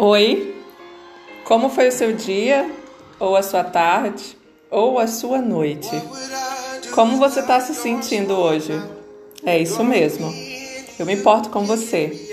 Oi, como foi o seu dia, ou a sua tarde, ou a sua noite? Como você está se sentindo hoje? É isso mesmo, eu me importo com você.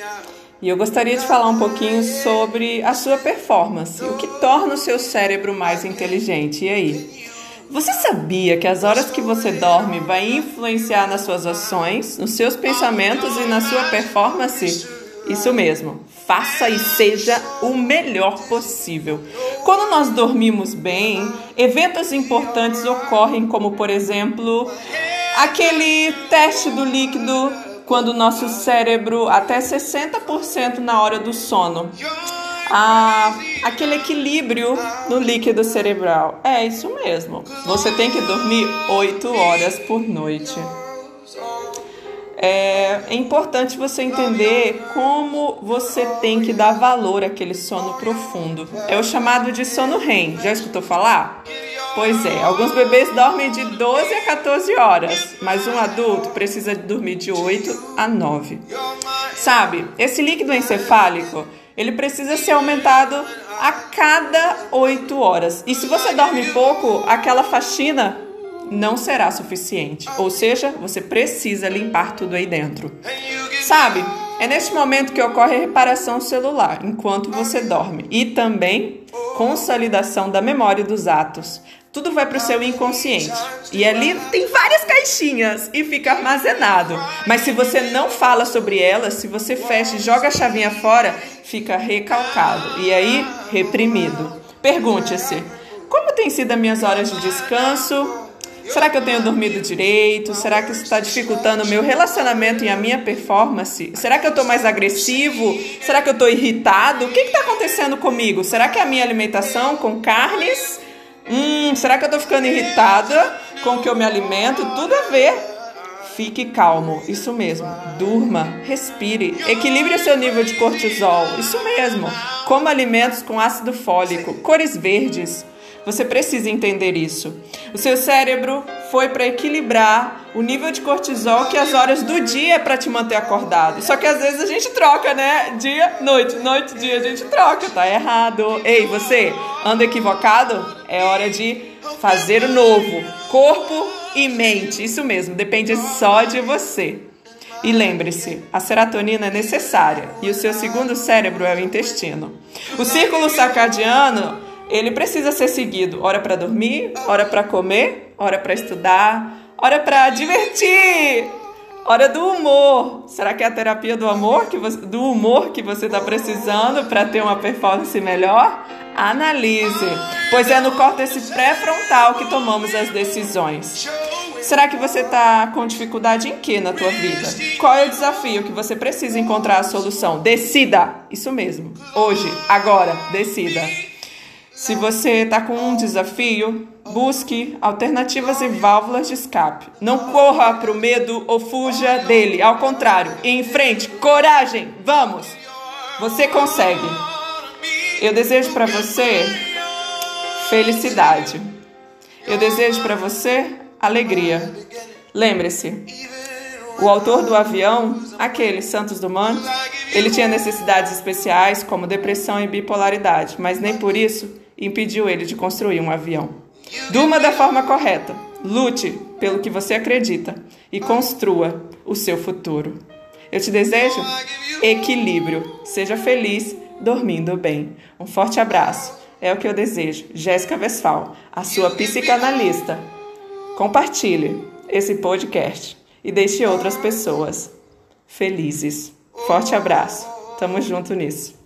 E eu gostaria de falar um pouquinho sobre a sua performance, o que torna o seu cérebro mais inteligente. E aí? Você sabia que as horas que você dorme vai influenciar nas suas ações, nos seus pensamentos e na sua performance? Isso mesmo. Faça e seja o melhor possível. Quando nós dormimos bem, eventos importantes ocorrem, como por exemplo, aquele teste do líquido quando o nosso cérebro até 60% na hora do sono. Ah, aquele equilíbrio no líquido cerebral. É isso mesmo. Você tem que dormir 8 horas por noite é, é importante você entender como você tem que dar valor àquele sono profundo. É o chamado de sono REM. Já escutou falar? Pois é, alguns bebês dormem de 12 a 14 horas, mas um adulto precisa dormir de 8 a 9. Sabe, esse líquido encefálico, ele precisa ser aumentado a cada 8 horas. E se você dorme pouco, aquela faxina não será suficiente. Ou seja, você precisa limpar tudo aí dentro. Sabe? É neste momento que ocorre a reparação celular, enquanto você dorme, e também consolidação da memória dos atos. Tudo vai para o seu inconsciente. E ali tem várias caixinhas e fica armazenado. Mas se você não fala sobre elas, se você fecha e joga a chavinha fora, fica recalcado e aí reprimido. Pergunte-se: como têm sido as minhas horas de descanso? Será que eu tenho dormido direito? Será que isso está dificultando o meu relacionamento e a minha performance? Será que eu estou mais agressivo? Será que eu estou irritado? O que está acontecendo comigo? Será que é a minha alimentação com carnes? Hum, será que eu estou ficando irritada com o que eu me alimento? Tudo a ver. Fique calmo, isso mesmo. Durma, respire, equilibre seu nível de cortisol, isso mesmo. Coma alimentos com ácido fólico, cores verdes. Você precisa entender isso. O seu cérebro foi para equilibrar o nível de cortisol que as horas do dia é para te manter acordado. Só que às vezes a gente troca, né? Dia, noite, noite, dia, a gente troca. Tá errado. Ei, você anda equivocado? É hora de fazer o novo. Corpo e mente. Isso mesmo, depende só de você. E lembre-se, a serotonina é necessária e o seu segundo cérebro é o intestino. O círculo circadiano ele precisa ser seguido. Hora para dormir, hora para comer, hora para estudar, hora para divertir, hora do humor. Será que é a terapia do amor que você, do humor que você está precisando para ter uma performance melhor? Analise, pois é no córtex pré-frontal que tomamos as decisões. Será que você está com dificuldade em que na tua vida? Qual é o desafio que você precisa encontrar a solução? Decida! Isso mesmo. Hoje, agora, decida. Se você está com um desafio, busque alternativas e válvulas de escape. Não corra para o medo ou fuja dele. Ao contrário, em frente, coragem, vamos! Você consegue. Eu desejo para você felicidade. Eu desejo para você alegria. Lembre-se, o autor do avião, aquele Santos Dumont, ele tinha necessidades especiais como depressão e bipolaridade, mas nem por isso impediu ele de construir um avião. Durma da forma correta, lute pelo que você acredita e construa o seu futuro. Eu te desejo equilíbrio. Seja feliz dormindo bem. Um forte abraço. É o que eu desejo. Jéssica Vesfal, a sua psicanalista. Compartilhe esse podcast e deixe outras pessoas felizes. Forte abraço. Tamo junto nisso.